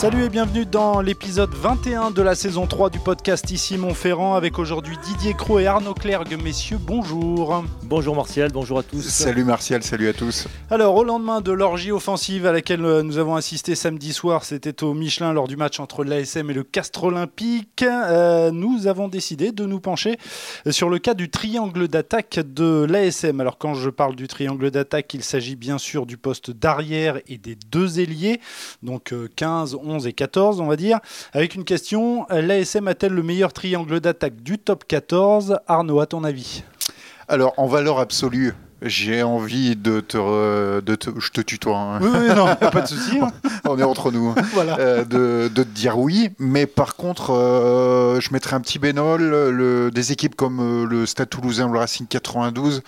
Salut et bienvenue dans l'épisode 21 de la saison 3 du podcast Ici Montferrand avec aujourd'hui Didier Cros et Arnaud Clergue. Messieurs, bonjour. Bonjour Martial, bonjour à tous. Salut Martial, salut à tous. Alors, au lendemain de l'orgie offensive à laquelle euh, nous avons assisté samedi soir, c'était au Michelin lors du match entre l'ASM et le Castre Olympique, euh, nous avons décidé de nous pencher sur le cas du triangle d'attaque de l'ASM. Alors, quand je parle du triangle d'attaque, il s'agit bien sûr du poste d'arrière et des deux ailiers, donc euh, 15, 11 et 14, on va dire. Avec une question, l'ASM a-t-elle le meilleur triangle d'attaque du top 14 Arnaud, à ton avis? Alors, en valeur absolue, j'ai envie de te, re- de te- Je te tutoie, hein. Oui, oui, non, pas de souci. hein. on est entre nous. voilà. Euh, de, de te dire oui, mais par contre, euh, je mettrais un petit bénol. Le, des équipes comme euh, le Stade Toulousain ou le Racing 92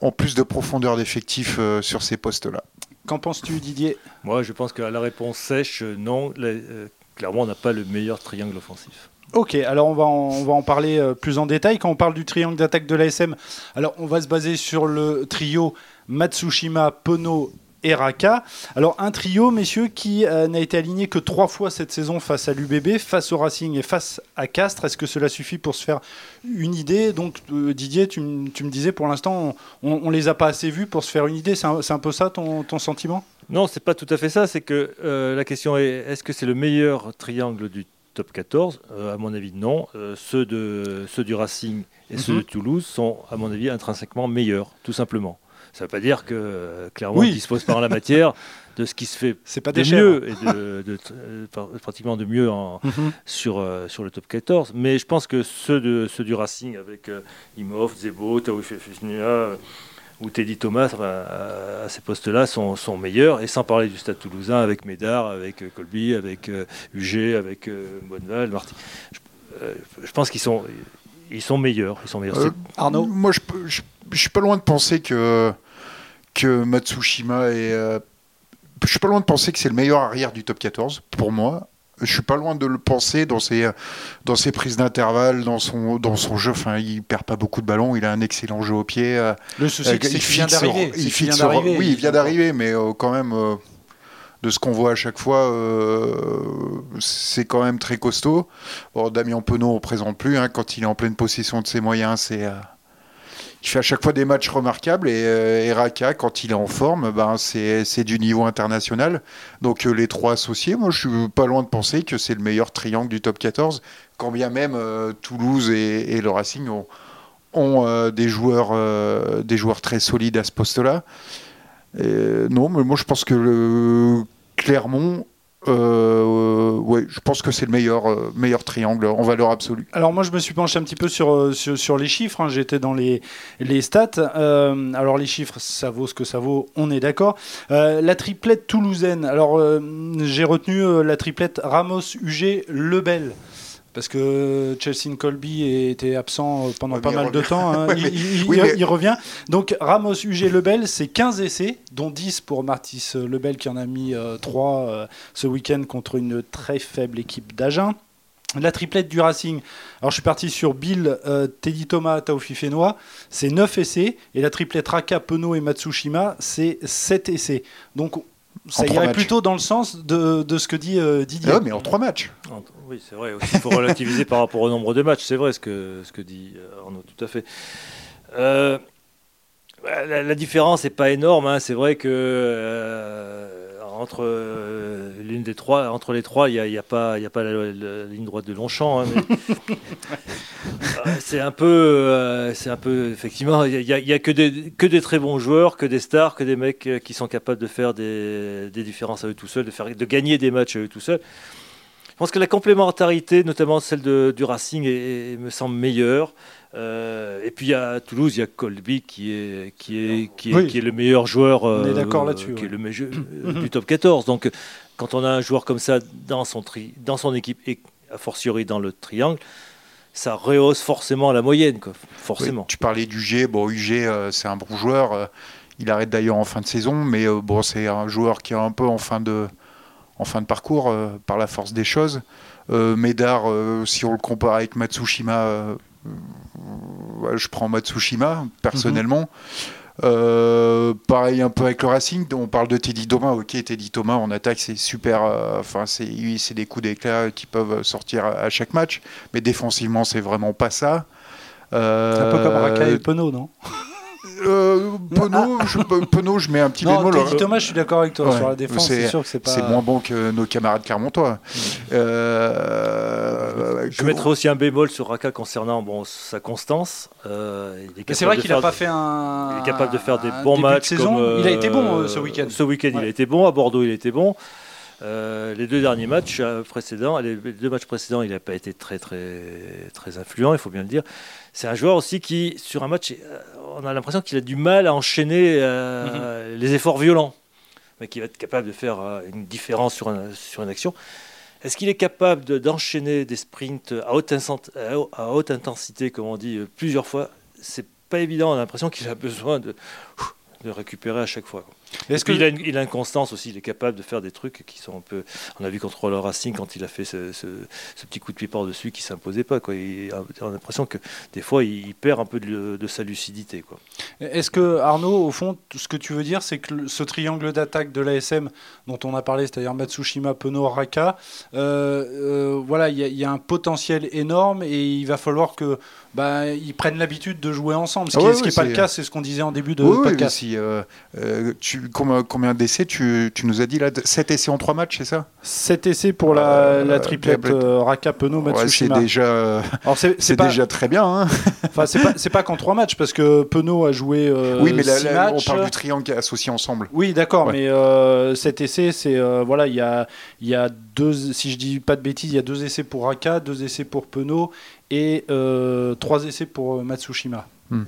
ont plus de profondeur d'effectifs euh, sur ces postes-là. Qu'en penses-tu, Didier? Moi je pense que la réponse sèche, euh, non. Euh, clairement, on n'a pas le meilleur triangle offensif. Ok, alors on va, en, on va en parler euh, plus en détail. Quand on parle du triangle d'attaque de l'ASM, alors on va se baser sur le trio Matsushima, Pono et Raka. Alors un trio, messieurs, qui euh, n'a été aligné que trois fois cette saison face à l'UBB, face au Racing et face à Castres. Est-ce que cela suffit pour se faire une idée? Donc euh, Didier, tu, me disais pour l'instant, on, on les a pas assez vus pour se faire une idée. C'est un, peu ça ton, ton sentiment? Non, c'est pas tout à fait ça. C'est que euh, la question est est-ce que c'est le meilleur triangle du top 14 Euh, À mon avis, non. Euh, ceux, de, ceux du Racing et ceux Mhm. de Toulouse sont, à mon avis, intrinsèquement meilleurs, tout simplement. Ça ne veut pas dire que euh, clairement, Oui. on ne dispose pas en la matière de ce qui se fait C'est pas de mieux et de, de- euh, par- pratiquement de mieux en, Mhm. sur, euh, sur le top 14. Mais je pense que ceux, de, ceux du Racing avec euh, Imhoff, Zebo, Fusnia euh, ou Teddy Thomas à, à ces postes-là sont, sont meilleurs. Et sans parler du Stade toulousain avec Médard, avec Colby, avec UG, avec Bonneval, Marty. Je, je pense qu'ils sont, ils sont meilleurs. Ils sont meilleurs. Euh, Arnaud Moi, je, je, je suis pas loin de penser que, que Matsushima est. euh, je suis pas loin de penser que c'est le meilleur arrière du top 14, pour moi. Je suis pas loin de le penser dans ses, dans ses prises d'intervalle, dans son, dans son jeu. Enfin, il perd pas beaucoup de ballons, il a un excellent jeu au pied. euh, Le souci, euh, c'est qu'il vient d'arriver. Oui, il vient d'arriver, mais euh, quand même, euh, de ce qu'on voit à chaque fois, euh, c'est quand même très costaud. Bon, Damien Penaud, ne présente plus. hein, quand il est en pleine possession de ses moyens, c'est. euh, il fait à chaque fois des matchs remarquables et, euh, Raka, quand il est en forme, ben, c'est du niveau international. Donc les trois associés, moi je suis pas loin de penser que c'est le meilleur triangle du top 14, quand bien même Toulouse et, le Racing ont, des, joueurs, des joueurs très solides à ce poste-là. Non, mais moi je pense que le Clermont, euh, je pense que c'est le meilleur, euh, meilleur triangle en valeur absolue. Alors moi je me suis penché un petit peu sur, euh, les chiffres, hein. j'étais dans les, stats. Alors les chiffres, ça vaut ce que ça vaut, on est d'accord. La triplette toulousaine, alors j'ai retenu la triplette Ramos, UG, Lebel. Parce que Chelsea Colby était absent euh, pendant Ouais, pas mais mal il de revient. temps. hein. Il, mais- il- oui, il- mais- il revient. Donc Ramos, UG, Lebel, c'est 15 essais, dont 10 pour Martis Lebel qui en a mis 3 ce week-end contre une très faible équipe d'Agen. La triplette du Racing, alors je suis parti sur Bill, euh, Teddy Thomas, Taofi Fenois, c'est 9 essais. Et la triplette Raka, Penaud et Matsushima, c'est 7 essais. Donc ça En irait matchs. plutôt dans le sens de, de ce que dit euh, Didier. Ah ouais, mais en trois matchs. Oui, c'est vrai. aussi, Il faut relativiser par rapport au nombre de matchs. C'est vrai ce que, ce que dit euh, Arnaud, tout à fait. Euh, bah, la, la différence n'est pas énorme. hein. C'est vrai que euh, entre euh, l'une des trois, entre les trois, il n'y a, y a pas, il y a pas la, la ligne droite de Longchamp. hein, mais- Euh, c'est un peu, euh, c'est un peu effectivement. Il n'y a, y a que, des, que des très bons joueurs, que des stars, que des mecs qui sont capables de faire des, des différences à eux tout seuls, de faire, de gagner des matchs à eux tout seuls. Je pense que la complémentarité, notamment celle de- du Racing, est- est- me semble meilleure. Euh, et puis il y a à Toulouse, il y a Colby qui est, qui est, qui est, Oui. qui est le meilleur joueur On est euh, d'accord là-dessus, qui ouais. est le meilleur euh, du top 14. Donc quand on a un joueur comme ça dans son, tri, dans son équipe et a fortiori dans le triangle, ça rehausse forcément la moyenne. Quoi. Forcément. Oui, tu parlais d'UG. Bon, UG, euh, c'est un bon joueur. euh, il arrête d'ailleurs en fin de saison, mais euh, bon, c'est un joueur qui est un peu en fin de, en fin de parcours par la force des choses. Médard, si on le compare avec Matsushima, je prends Matsushima personnellement. Mhm. pareil un peu avec le Racing, on parle de Teddy Thomas. Ok, Teddy Thomas en attaque, c'est super. Enfin, c'est c'est des coups d'éclat qui peuvent sortir à, chaque match, mais défensivement, c'est vraiment pas ça. un peu comme Raka et Penaud, non? Euh, Penaud, je, je mets un petit non, bémol. Dit Thomas, je suis d'accord avec toi. Sur la défense, c'est sûr que c'est pas. C'est moins bon que nos camarades clermontois. Mm. Euh, je mettrais aussi un bémol sur Raka concernant bon, sa constance. Euh, c'est vrai qu'il n'a pas fait un. Il est capable de faire des bons matchs. De saison. il a été bon euh, ce week-end. Ce week-end, il a été bon. À Bordeaux, il a été bon. Euh, les deux derniers matchs précédents, les deux matchs précédents, il n'a pas été très très très influent, il faut bien le dire. C'est un joueur aussi qui, sur un match, on a l'impression qu'il a du mal à enchaîner euh, mhm. les efforts violents, mais qui va être capable de faire euh, une différence sur, sur une action. Est-ce qu'il est capable d'enchaîner des sprints à haute, à haute, intensité, comme on dit, euh, plusieurs fois? C'est pas évident. On a l'impression qu'il a besoin de, de récupérer à chaque fois. Est-ce qu'il a, une, il a une constance aussi, il est capable de faire des trucs qui sont un peu. On a vu contre le Racing quand il a fait ce, petit coup de pied par-dessus qui s'imposait pas. Quoi. on a l'impression que des fois il, perd un peu de, sa lucidité. Est-ce que Arnaud, au fond, ce que tu veux dire, c'est que ce triangle d'attaque de l'ASM dont on a parlé, c'est-à-dire Matsushima, Pono, Raka, euh, euh, voilà, il y, a un potentiel énorme et il va falloir que bah, ils prennent l'habitude de jouer ensemble. Ce qui n'est pas le cas, c'est ce qu'on disait en début de podcast. Si, euh, tu, combien, d'essais tu, nous as dit là 7 essais en 3 matchs, c'est ça? 7 essais pour la, euh, triplette euh, Raka, Penaud, Matsushima. c'est déjà, c'est déjà très bien. Hein. enfin, c'est pas, qu'en 3 matchs, parce que Penaud a joué. Euh, oui, mais là, on parle du triangle associé ensemble. Oui, d'accord, mais 7 essais, c'est. voilà, il y a, y a deux. Si je dis pas de bêtises, il y a 2 essais pour Raka, 2 essais pour Penaud et 3 essais pour Matsushima. Hmm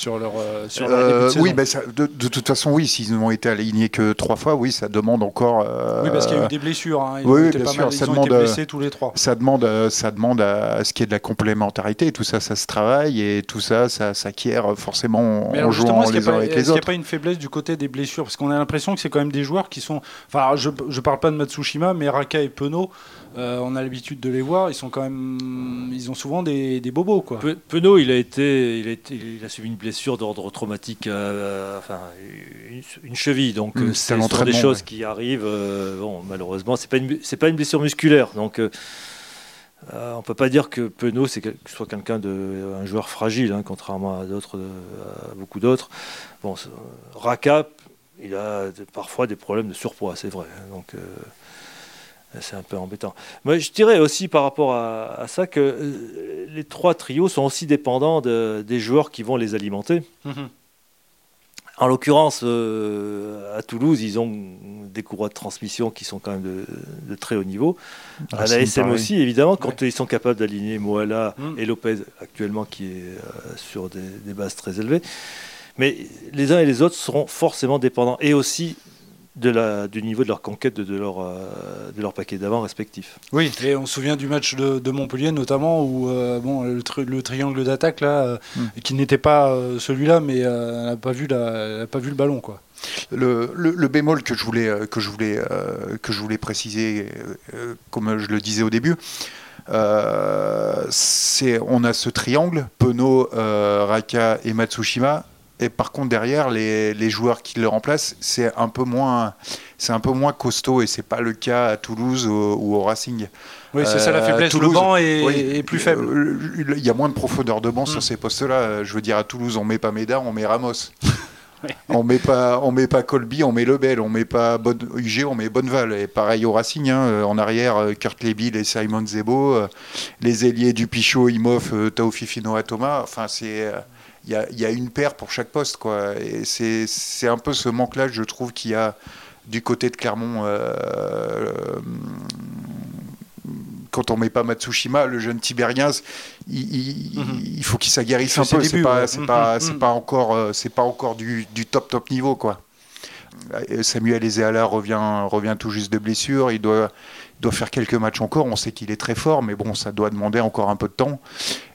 sur leur, euh, sur euh, Oui, bah, de, toute façon, oui, s'ils n'ont été alignés que trois fois, oui, ça demande encore. Euh, oui, parce qu'il y a eu des blessures. Hein. oui, bien sûr, ça demande, blessés tous les trois. Ça demande, ça demande à, ce qu'il y ait de la complémentarité. Tout ça, ça se travaille et tout ça, ça s'acquiert forcément en jouant les uns avec les autres. Est-ce qu'il n'y a pas une faiblesse du côté des blessures? Parce qu'on a l'impression que c'est quand même des joueurs qui sont. Enfin, je ne parle pas de Matsushima, mais Raka et Penaud. Euh, on a l'habitude de les voir. Ils sont quand même, ils ont souvent des, bobos quoi. Penaud, il a été, il a, été, il a subi une blessure d'ordre traumatique, euh, enfin une, cheville. Donc mmh, c'est des choses qui arrivent. Euh, bon, malheureusement, c'est pas une, c'est pas une blessure musculaire. Donc on peut pas dire que Penaud c'est soit quelqu'un de un joueur fragile, hein, contrairement à d'autres, à beaucoup d'autres. Bon, Raka, il a parfois des problèmes de surpoids, c'est vrai. Hein. donc c'est un peu embêtant. Moi, je dirais aussi par rapport à, ça que euh, les trois trios sont aussi dépendants des joueurs qui vont les alimenter. Mhm. En l'occurrence, euh, à Toulouse, ils ont des courroies de transmission qui sont quand même de, très haut niveau. Ah, à la SM aussi, évidemment, quand ils sont capables d'aligner Moala mhm. et Lopez, actuellement, qui est euh, sur des, des, bases très élevées. Mais les uns et les autres seront forcément dépendants. Et aussi de la, du niveau de leur conquête de, leur, euh, de leur paquet d'avant respectif. Oui, et on se souvient du match de, Montpellier notamment où euh, bon, le, triangle d'attaque là, euh, hmm. qui n'était pas celui-là, mais elle n'a pas, vu pas vu le ballon. Quoi. Le, le, bémol que je voulais, que je voulais, que je voulais préciser, comme je le disais au début, c'est on a ce triangle, Penaud, Raka et Matsushima, et par contre, derrière, les, les joueurs qui le remplacent, c'est un peu moins, c'est un peu moins costaud et c'est pas le cas à Toulouse ou, au Racing. Oui, c'est ça la euh, faiblesse. Toulouse, le banc est, plus faible. Euh, il y a moins de profondeur de banc sur mm. ces postes-là. Je veux dire, à Toulouse, on met pas Médard, on met Ramos. on met pas, on met pas Colby, on met Lebel, on met pas bon, UG, on met Bonneval. Et pareil au Racing, hein, en arrière, euh, Kurt Lebil et Simon Zebo, les ailiers du Pichot, Imhoff, Taofifino, Thomas. Enfin, c'est il y a, une paire pour chaque poste. Quoi. Et c'est un peu ce manque-là, je trouve, qu'il y a du côté de Clermont. Euh, quand on met pas Matsushima, le jeune Tiberiens, il, mhm. faut qu'il s'aguerrisse un peu. C'est pas, pas, mhm. pas, encore, euh, c'est pas encore du, du, top top niveau quoi. Samuel Ezeala revient, revient tout juste de blessure. Il doit, doit faire quelques matchs encore. On sait qu'il est très fort, mais bon, ça doit demander encore un peu de temps.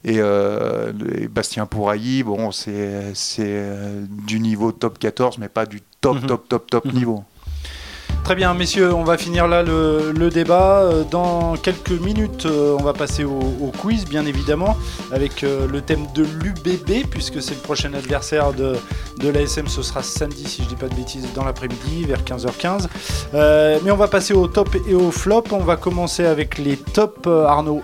Et, euh, Bastien Pourailly, bon, c'est euh, du niveau top 14, mais pas du top, mhm. top, top, top mhm. niveau. Très bien, messieurs, on va finir là le, débat. Euh, dans quelques minutes, euh, on va passer au, quiz, bien évidemment, avec euh, le thème de l'UBB, puisque c'est le prochain adversaire de, de l'ASM. Ce sera samedi, si je ne dis pas de bêtises, dans l'après-midi, vers 15h15. mais on va passer au top et au flop. On va commencer avec les tops, Arnaud.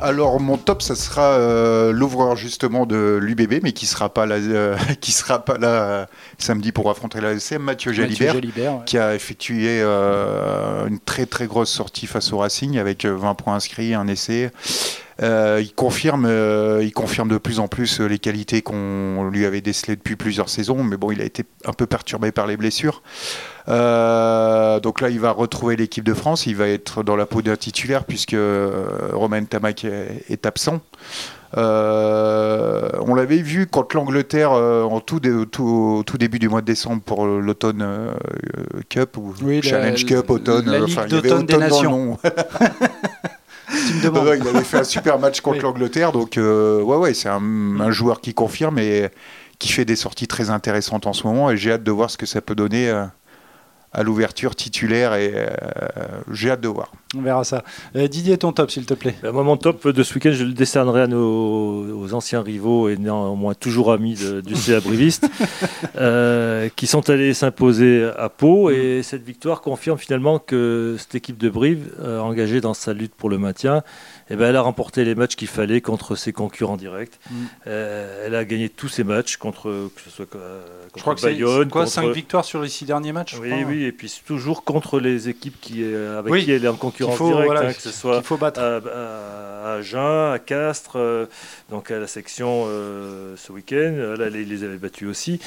Alors mon top, ça sera euh, l'ouvreur justement de l'UBB, mais qui sera pas là, euh, qui sera pas là euh, samedi pour affronter la SCM, Mathieu Jalibert, qui a effectué une très très grosse sortie face au Racing avec 20 points inscrits, un essai. Il, confirme, il confirme de plus en plus les qualités qu'on lui avait décelées depuis plusieurs saisons, mais bon, il a été un peu perturbé par les blessures. Euh, donc là, il va retrouver l'équipe de France. Il va être dans la peau d'un titulaire puisque euh, Romain Tamac est, absent. Euh, on l'avait vu contre l'Angleterre en tout, tout, tout, début du mois de décembre pour l'automne Cup ou Challenge Cup automne. La Ligue d'automne des Nations. il avait fait un super match contre l'Angleterre, donc ouais, ouais, c'est un, un, joueur qui confirme et qui fait des sorties très intéressantes en ce moment. Et j'ai hâte de voir ce que ça peut donner à l'ouverture titulaire et euh, j'ai hâte de voir. On verra ça. Euh, Didier, ton top, s'il te plaît. Ben, moi, mon top de ce week-end, je le décernerai à nos aux anciens rivaux et néanmoins toujours amis du CA Briviste, euh, qui sont allés s'imposer à Pau. Et cette victoire confirme finalement que cette équipe de Brive, engagée dans sa lutte pour le maintien, eh ben, elle a remporté les matchs qu'il fallait contre ses concurrents directs. Mm. Euh, elle a gagné tous ses matchs contre, que ce soit euh, contre je crois que c'est quoi, 5 victoires sur les 6 derniers matchs Oui, oui, et puis toujours contre les équipes qui, euh, avec qui elle est en concurrence directe, hein, que ce soit À, Agen, à Castres, donc à la section ce week-end. Là, elle les avait battus aussi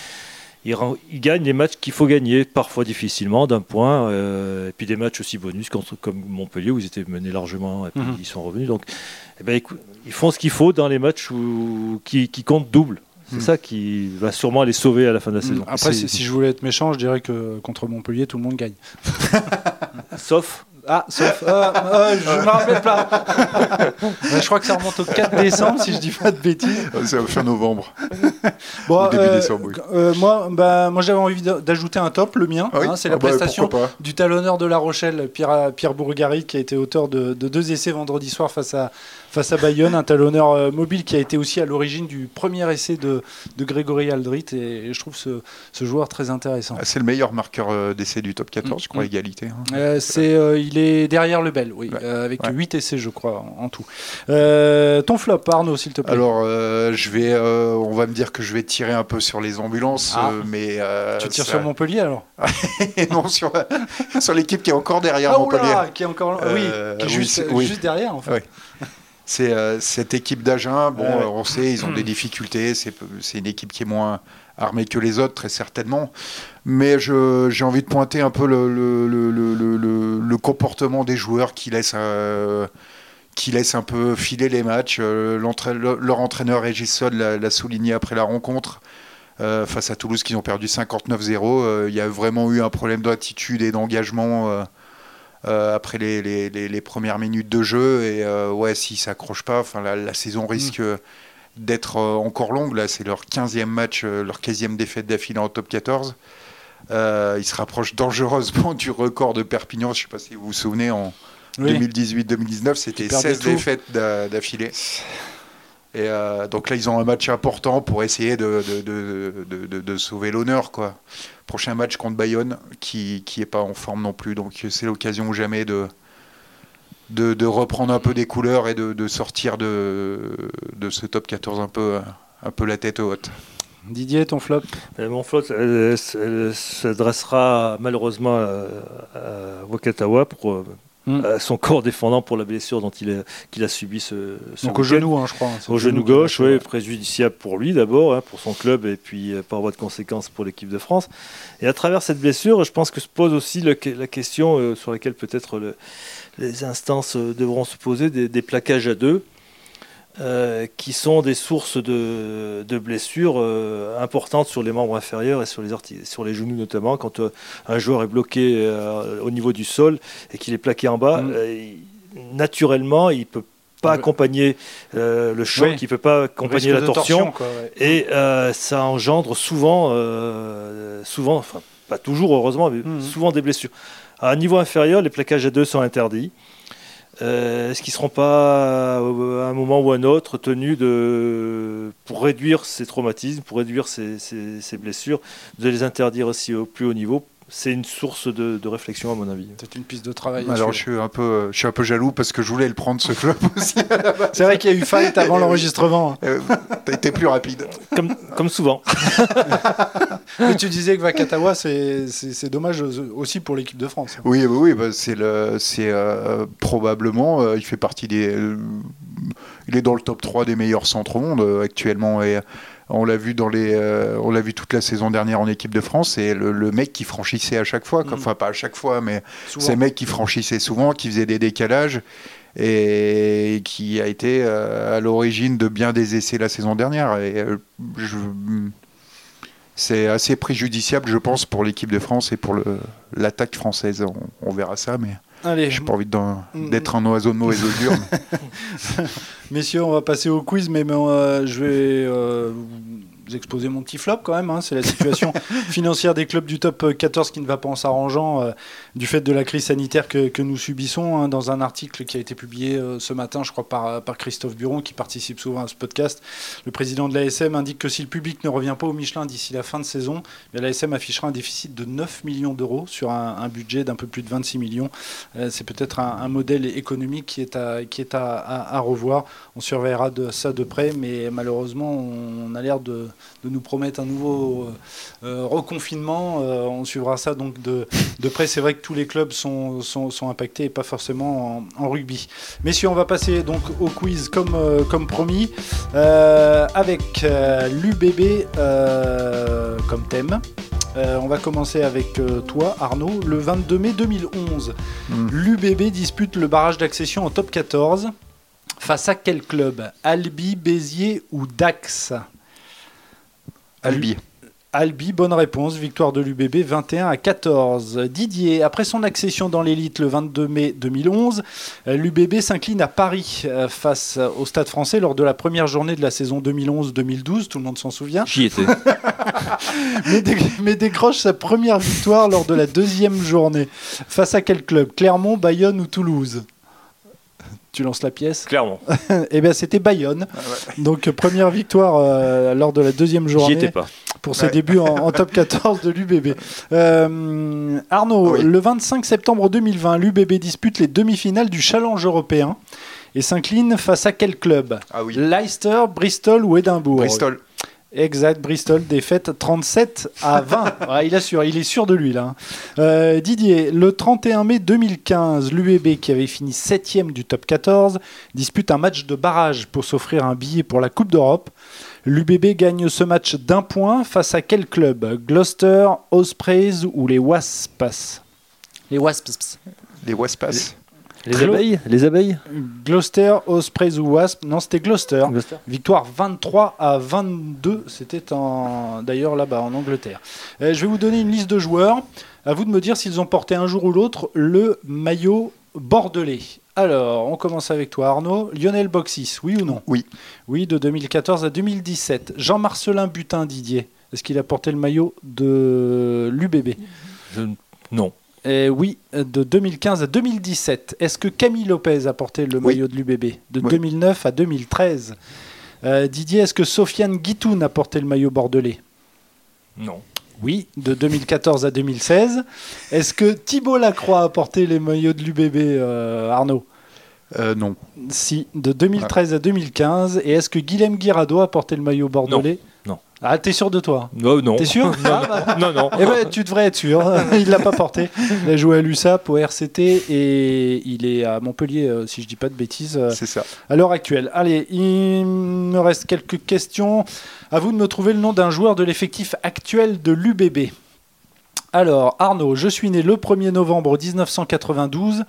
il, gagne les matchs qu'il faut gagner, parfois difficilement, d'un point, euh, et puis des matchs aussi bonus contre, comme Montpellier où ils étaient menés largement et puis mhm. ils sont revenus. Donc, eh ben, ils font ce qu'il faut dans les matchs où, qui, comptent double. C'est mhm. ça qui va sûrement les sauver à la fin de la mhm. saison. Après, si je voulais être méchant, je dirais que contre Montpellier, tout le monde gagne. Sauf ah, sauf. Euh, euh, je ne me rappelle pas. je crois que ça remonte au 4 décembre, si je dis pas de bêtises. C'est fin novembre. bon, début euh, décembre, oui. moi, bah, moi j'avais envie d'ajouter un top, le mien. Hein, c'est la ah bah, prestation du talonneur de La Rochelle, Pierre, Pierre Bourgari, qui a été auteur de, de, deux essais vendredi soir face à, face à Bayonne, un talonneur euh, mobile qui a été aussi à l'origine du premier essai de, de Grégory Aldrit. Et, je trouve ce, ce, joueur très intéressant. Ah, c'est le meilleur marqueur euh, d'essai du top 14, je crois, mm. égalité. Hein. Euh, c'est, il est derrière le Bel, oui, avec 8 essais, je crois, en, tout. ton flop, Arnaud, s'il te plaît. Alors, je vais, on va me dire que je vais tirer un peu sur les ambulances, ah. mais. tu tires sur Montpellier alors Non, sur, sur l'équipe qui est encore derrière ah, Montpellier. qui est encore. oui, qui est juste, juste derrière, en fait. Euh, cette équipe d'Agen, bon, on sait, ils ont des difficultés. C'est une équipe qui est moins armée que les autres, très certainement. Mais j'ai envie de pointer un peu le, le, comportement des joueurs qui laissent, euh, qui laissent un peu filer les matchs. Euh, leur entraîneur Régis Sol l'a souligné après la rencontre. face à Toulouse qui ont perdu 59-0, il y a vraiment eu un problème d'attitude et d'engagement euh, après les, les, les, premières minutes de jeu. Et euh, ouais, s'ils ne s'accrochent pas, la, la saison risque mm. d'être euh, encore longue. Là, c'est leur 15e match, leur 15e défaite d'affilée en top 14. ils se rapprochent dangereusement du record de Perpignan. Je ne sais pas si vous vous souvenez, en 2018-2019, c'était 16 défaites d'affilée. Et donc là, ils ont un match important pour essayer de, de, de, de sauver l'honneur. quoi. Prochain match contre Bayonne, qui n'est pas en forme non plus. Donc c'est l'occasion ou jamais de, de, reprendre un peu des couleurs et de, sortir de, de ce top 14 un peu, un peu la tête haute. Didier, ton flop? Euh, Mon flop s'adressera malheureusement à, à Wakatawa pour Mm. Euh, son corps défendant pour la blessure dont il, qu'il a subi ce, Donc au genou, hein, je crois. Au genou, gauche, oui, préjudiciable pour lui d'abord, hein, pour son club et puis euh, par voie de conséquence pour l'équipe de France. Et à travers cette blessure, je pense que se pose aussi la question euh, sur laquelle peut-être les instances devront se poser des, des plaquages à deux. Euh, qui sont des sources de, blessures euh, importantes sur les membres inférieurs et sur les, sur les genoux notamment. Quand euh, un joueur est bloqué au niveau du sol et qu'il est plaqué en bas, mm. naturellement, il peut pas accompagner le choc, il peut pas accompagner la torsion, et ça engendre souvent, souvent, enfin pas toujours heureusement, mais mm. souvent des blessures. À un niveau inférieur, les plaquages à deux sont interdits. Euh, Est-ce qu'ils ne seront pas, à un moment ou à un autre, tenus de, pour réduire ces traumatismes, pour réduire ces blessures, de les interdire aussi au plus haut niveau C'est une source de, de réflexion, à mon avis. C'est une piste de travail. Alors je suis un peu, je suis un peu jaloux parce que je voulais le prendre ce flop aussi. C'est vrai qu'il y a eu fight avant l'enregistrement. Euh, T'as été plus rapide. Comme, comme souvent. Mais tu disais que Vakatawa, c'est dommage aussi pour l'équipe de France. Oui, oui, oui, bah, c'est le, c'est euh, probablement, euh, il fait partie des, euh, il est dans le top 3 des meilleurs centres au monde euh, actuellement et on l'a vu dans les, euh, on l'a vu toute la saison dernière en équipe de France et le, le mec qui franchissait à chaque fois. Mm. enfin pas à chaque fois, mais Souvent. c'est le mec qui franchissait souvent, qui faisait des décalages et qui a été euh, à l'origine de bien des essais la saison dernière. Et euh, je- c'est assez préjudiciable, je pense, pour l'équipe de France et pour le- l'attaque française. On, on verra ça, mais Allez, j'ai pas envie Mm. d'être un oiseau de mauvaise augure. messieurs, on va passer au quiz, mais mais, euh, je vais euh, vous exposer mon petit flop quand même. hein. C'est la situation financière des clubs du top 14 qui ne va pas en s'arrangeant euh, du fait de la crise sanitaire que, que nous subissons. hein. dans un article qui a été publié euh, ce matin, je crois, par, par Christophe Buron, qui participe souvent à ce podcast, le président de l'ASM indique que si le public ne revient pas au Michelin d'ici la fin de saison, l'ASM affichera un déficit de 9 millions d'euros sur un, un budget d'un peu plus de 26 millions. Euh, C'est peut-être un, un modèle économique qui est, à, qui est à, à- à revoir. On surveillera de ça de près, mais malheureusement, on a l'air de, de nous promettre un nouveau euh, euh, reconfinement. Euh, on suivra ça donc de, de près. C'est vrai que tous les clubs sont, sont, sont impactés et pas forcément en, en rugby. Messieurs, on va passer donc au quiz comme, euh, comme promis, avec l'UBB comme thème. Euh, on va commencer avec euh, toi, Arnaud. Le 22 mai 2011, Mm. l'UBB dispute le barrage d'accession en top 14. Face à quel club? Albi, Béziers ou Dax? Albi. Albi, bonne réponse. Victoire de l'UBB 21 à 14. Didier, après son accession dans l'élite le 22 mai 2011, euh, l'UBB s'incline à Paris euh, face au Stade français lors de la première journée de la saison 2011-2012. Tout le monde s'en souvient. J'y étais. mais, dé- mais décroche sa première victoire lors de la deuxième journée. Face à quel club? Clermont, Bayonne ou Toulouse? Tu lances la pièce Clairement. Eh bien, c'était Bayonne. Donc, euh, première victoire euh, lors de la deuxième journée étais pas. pour ses Ouais. débuts en, en top 14 de l'UBB. Euh, Arnaud, Oui. le 25 septembre 2020, l'UBB dispute les demi-finales du Challenge européen et s'incline face à quel club? Ah oui. Leicester, Bristol ou Édimbourg? Bristol. Exact, Bristol, défaite 37 à 20. Ouais, il, assure, il est sûr de lui là. hein. Euh, Didier, le 31 mai 2015, l'UEB qui avait fini 7 du top 14 dispute un match de barrage pour s'offrir un billet pour la Coupe d'Europe. L'UBB gagne ce match d'un point face à quel club? Gloucester, Ospreys ou les Wasps? Les Wasps. Les Waspas. Les abeilles Les abeilles Gloucester, Ospreys ou Wasps Non, c'était Gloucester. Victoire 23 à 22, c'était en d'ailleurs là-bas en Angleterre. Euh, je vais vous donner une liste de joueurs. À vous de me dire s'ils ont porté un jour ou l'autre le maillot bordelais. Alors, on commence avec toi Arnaud. Lionel Boxis, oui ou non? Oui. Oui, de 2014 à 2017. Jean-Marcelin Butin Didier, est-ce qu'il a porté le maillot de l'UBB Je- Non. Eh oui, de 2015 à 2017. Est-ce que Camille Lopez a porté le Oui. maillot de l'UBB De Oui. 2009 à 2013. Euh, Didier, est-ce que Sofiane Guitoun a porté le maillot bordelais? Non. Oui, de 2014 à 2016. Est-ce que Thibault Lacroix a porté les maillots de l'UBB, euh, Arnaud? Euh, non. Si, de 2013 à 2015. Et est-ce que Guilhem Guirado a porté le maillot bordelais? Non. Ah, t'es sûr de toi Non, non. T'es sûr non, Ah, bah, non, non. Eh ben, tu devrais être sûr. il l'a pas porté. Il a joué à l'USAP, au RCT, et il est à Montpellier, euh, si je dis pas de bêtises, euh, C'est ça. à l'heure actuelle. Allez, il me reste quelques questions. À vous de me trouver le nom d'un joueur de l'effectif actuel de l'UBB. Alors, Arnaud, je suis né le 1er novembre 1992.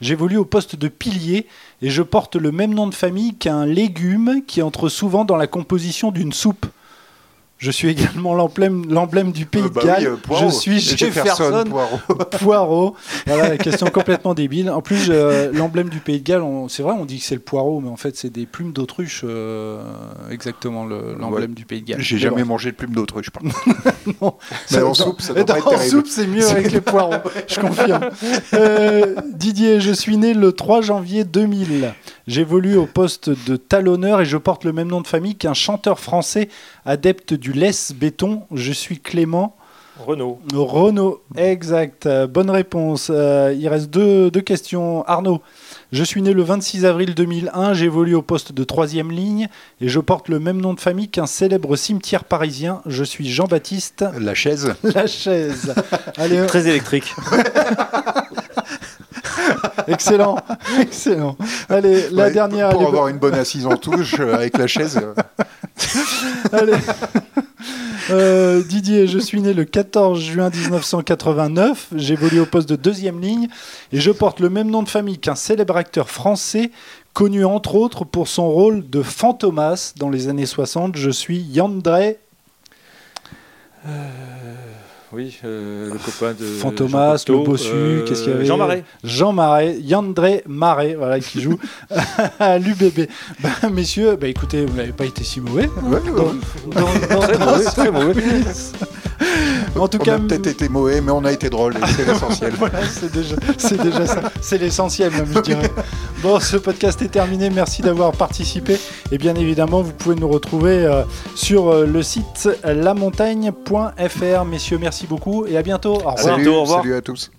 J'évolue au poste de pilier et je porte le même nom de famille qu'un légume qui entre souvent dans la composition d'une soupe. Je suis également l'emblème, du pays Euh, de Galles. oui, je suis Jefferson, Poirot. Poirot. Voilà, question complètement débile. En plus, euh, l'emblème du pays de Galles, c'est vrai, on dit que c'est le poireau, mais en fait, c'est des plumes d'autruche, euh, exactement le- l'emblème du pays de Galles. J'ai Mais jamais bon. mangé de plume d'autruche. Non. Mais en soupe, ça mais doit pas dans- être En terrible. soupe, c'est mieux avec les poireaux, je confirme. Euh, Didier, je suis né le 3 janvier 2000. J'évolue au poste de talonneur et je porte le même nom de famille qu'un chanteur français adepte du laisse béton. Je suis Clément. Renault. Renaud, exact. Euh, bonne réponse. Euh, il reste deux, deux questions. Arnaud, je suis né le 26 avril 2001, j'évolue au poste de troisième ligne et je porte le même nom de famille qu'un célèbre cimetière parisien. Je suis Jean-Baptiste La chaise. Lachaise. Allez, Très électrique. excellent, excellent. Allez, la Ouais, dernière. Pour avoir une bonne assise en touche euh, avec la chaise. Euh, Allez. Euh, Didier, je suis né le 14 juin 1989. J'évolue au poste de deuxième ligne et je porte le même nom de famille qu'un célèbre acteur français connu entre autres pour son rôle de Fantomas dans les années 60. Je suis Yandré Oui, euh, le copain de. Fantomas, Jean Cocteau, le bossu, euh, qu'est-ce qu'il y avait Jean Marais. Jean Marais, Yandré Marais, voilà, qui joue à l'UBB. Bah, messieurs, bah, écoutez, vous n'avez pas été si mauvais. ouais, ouais. Dans- dans- dans- Très mauvais, très mauvais. En tout on cas, a peut-être été mauvais, mais on a été drôle et c'est l'essentiel. Voilà, c'est déjà, c'est déjà ça. C'est l'essentiel, même, je dirais. Bon, ce podcast est terminé. Merci d'avoir participé. Et bien évidemment, vous pouvez nous retrouver euh, sur euh, le site lamontagne.fr. Messieurs, merci beaucoup et à bientôt. Au revoir. Salut, au revoir. salut à tous.